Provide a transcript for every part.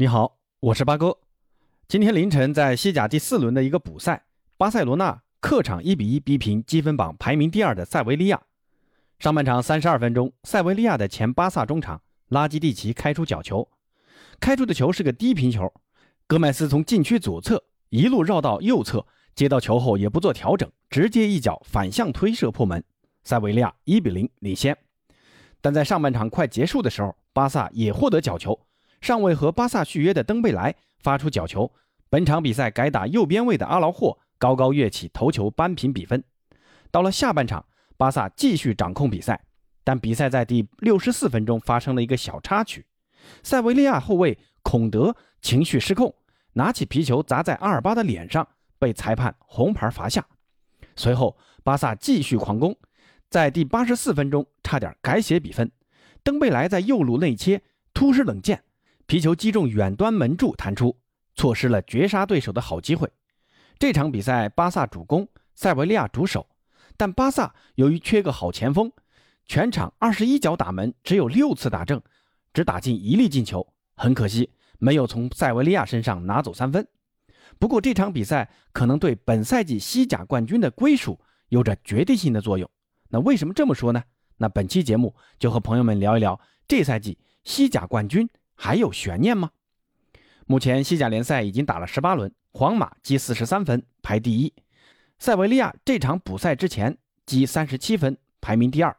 你好，我是八哥。今天凌晨在西甲第四轮的一个补赛，巴塞罗那客场一比一逼平积分榜排名第二的塞维利亚。上半场三十二分钟，塞维利亚的前巴萨中场拉基蒂奇开出角球，开出的球是个低平球，戈麦斯从禁区左侧一路绕到右侧，接到球后也不做调整，直接一脚反向推射破门，塞维利亚一比零领先。但在上半场快结束的时候，巴萨也获得角球。尚未和巴萨续约的登贝莱发出角球，本场比赛改打右边位的阿劳霍高高跃起头球扳平比分。到了下半场，巴萨继续掌控比赛，但比赛在第六十四分钟发生了一个小插曲，塞维利亚后卫孔德情绪失控，拿起皮球砸在阿尔巴的脸上，被裁判红牌罚下。随后巴萨继续狂攻，在第八十四分钟差点改写比分，登贝莱在右路内切突施冷箭。皮球击中远端门柱弹出，错失了绝杀对手的好机会。这场比赛巴萨主攻，塞维利亚主守，但巴萨由于缺个好前锋，全场二十一脚打门只有六次打正，只打进一粒进球，很可惜没有从塞维利亚身上拿走三分。不过这场比赛可能对本赛季西甲冠军的归属有着决定性的作用。那为什么这么说呢？那本期节目就和朋友们聊一聊这赛季西甲冠军。还有悬念吗？目前西甲联赛已经打了十八轮，皇马积四十三分排第一，塞维利亚这场补赛之前积三十七分排名第二。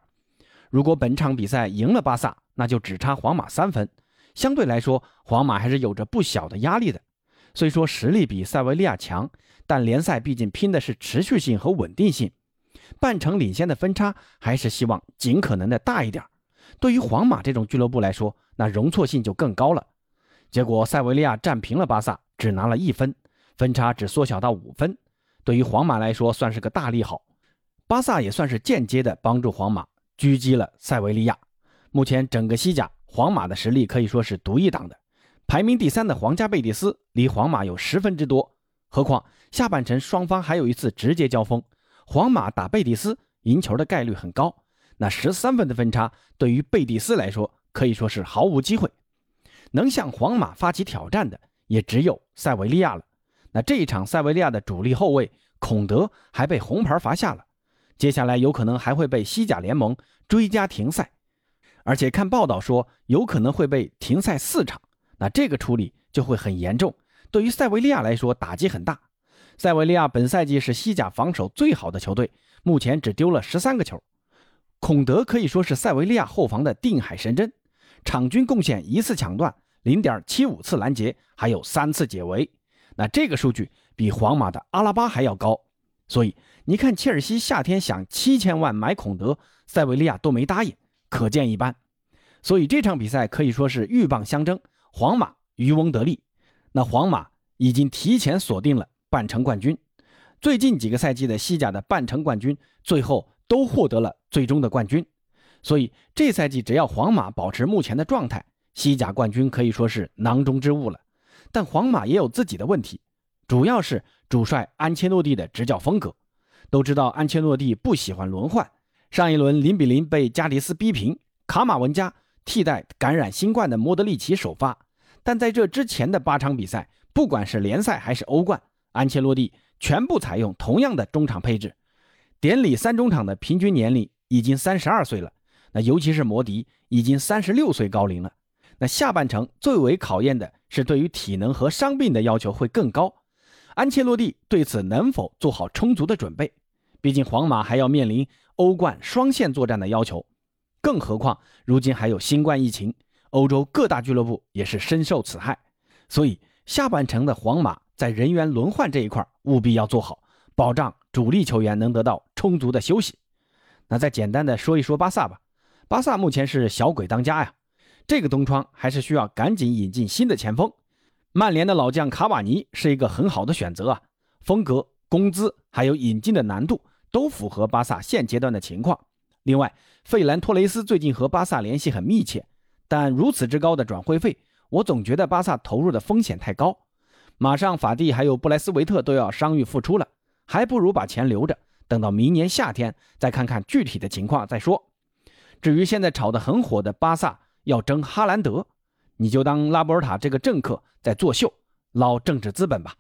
如果本场比赛赢了巴萨，那就只差皇马三分，相对来说皇马还是有着不小的压力的。虽说实力比塞维利亚强，但联赛毕竟拼的是持续性和稳定性，半程领先的分差还是希望尽可能的大一点。对于皇马这种俱乐部来说，那容错性就更高了。结果塞维利亚战平了巴萨，只拿了一分，分差只缩小到五分。对于皇马来说，算是个大利好。巴萨也算是间接的帮助皇马狙击了塞维利亚。目前整个西甲，皇马的实力可以说是独一档的。排名第三的皇家贝蒂斯离皇马有十分之多。何况下半程双方还有一次直接交锋，皇马打贝蒂斯赢球的概率很高。那十三分的分差对于贝蒂斯来说。可以说是毫无机会，能向皇马发起挑战的也只有塞维利亚了。那这一场，塞维利亚的主力后卫孔德还被红牌罚下了，接下来有可能还会被西甲联盟追加停赛，而且看报道说有可能会被停赛四场。那这个处理就会很严重，对于塞维利亚来说打击很大。塞维利亚本赛季是西甲防守最好的球队，目前只丢了十三个球。孔德可以说是塞维利亚后防的定海神针。场均贡献一次抢断，零点七五次拦截，还有三次解围。那这个数据比皇马的阿拉巴还要高。所以你看，切尔西夏天想七千万买孔德，塞维利亚都没答应，可见一斑。所以这场比赛可以说是鹬蚌相争，皇马渔翁得利。那皇马已经提前锁定了半程冠军。最近几个赛季的西甲的半程冠军，最后都获得了最终的冠军。所以这赛季只要皇马保持目前的状态，西甲冠军可以说是囊中之物了。但皇马也有自己的问题，主要是主帅安切洛蒂的执教风格。都知道安切洛蒂不喜欢轮换，上一轮零比零被加迪斯逼平，卡马文加替代感染新冠的莫德里奇首发。但在这之前的八场比赛，不管是联赛还是欧冠，安切洛蒂全部采用同样的中场配置。典礼三中场的平均年龄已经三十二岁了。那尤其是摩迪已经三十六岁高龄了，那下半程最为考验的是对于体能和伤病的要求会更高。安切洛蒂对此能否做好充足的准备？毕竟皇马还要面临欧冠双线作战的要求，更何况如今还有新冠疫情，欧洲各大俱乐部也是深受此害。所以下半程的皇马在人员轮换这一块务必要做好，保障主力球员能得到充足的休息。那再简单的说一说巴萨吧。巴萨目前是小鬼当家呀，这个冬窗还是需要赶紧引进新的前锋。曼联的老将卡瓦尼是一个很好的选择啊，风格、工资还有引进的难度都符合巴萨现阶段的情况。另外，费兰托雷斯最近和巴萨联系很密切，但如此之高的转会费，我总觉得巴萨投入的风险太高。马上法蒂还有布莱斯维特都要伤愈复出了，还不如把钱留着，等到明年夏天再看看具体的情况再说。至于现在炒得很火的巴萨要争哈兰德，你就当拉波尔塔这个政客在作秀，捞政治资本吧。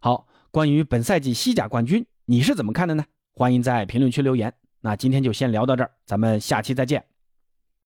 好，关于本赛季西甲冠军，你是怎么看的呢？欢迎在评论区留言。那今天就先聊到这儿，咱们下期再见。